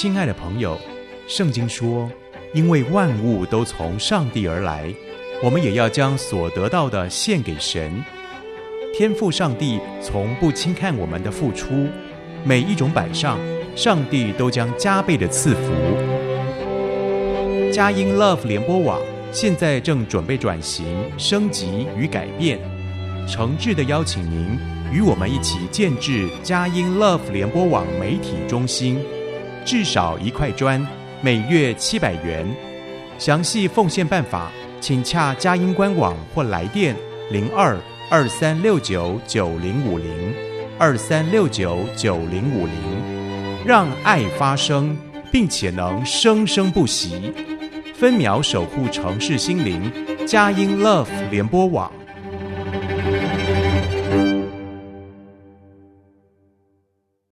亲爱的朋友，圣经说，因为万物都从上帝而来，我们也要将所得到的献给神。天赋上帝从不轻看我们的付出，每一种摆上，上帝都将加倍的赐福。佳音 Love 联播网现在正准备转型、升级与改变，诚挚的邀请您与我们一起建置佳音 Love 联播网媒体中心，至少一块砖，每月七百元。详细奉献办法，请洽佳音官网或来电零二二三六九九零五零二三六九九零五零，让爱发生，并且能生生不息。分秒守护城市心灵，佳音 Love 联播网。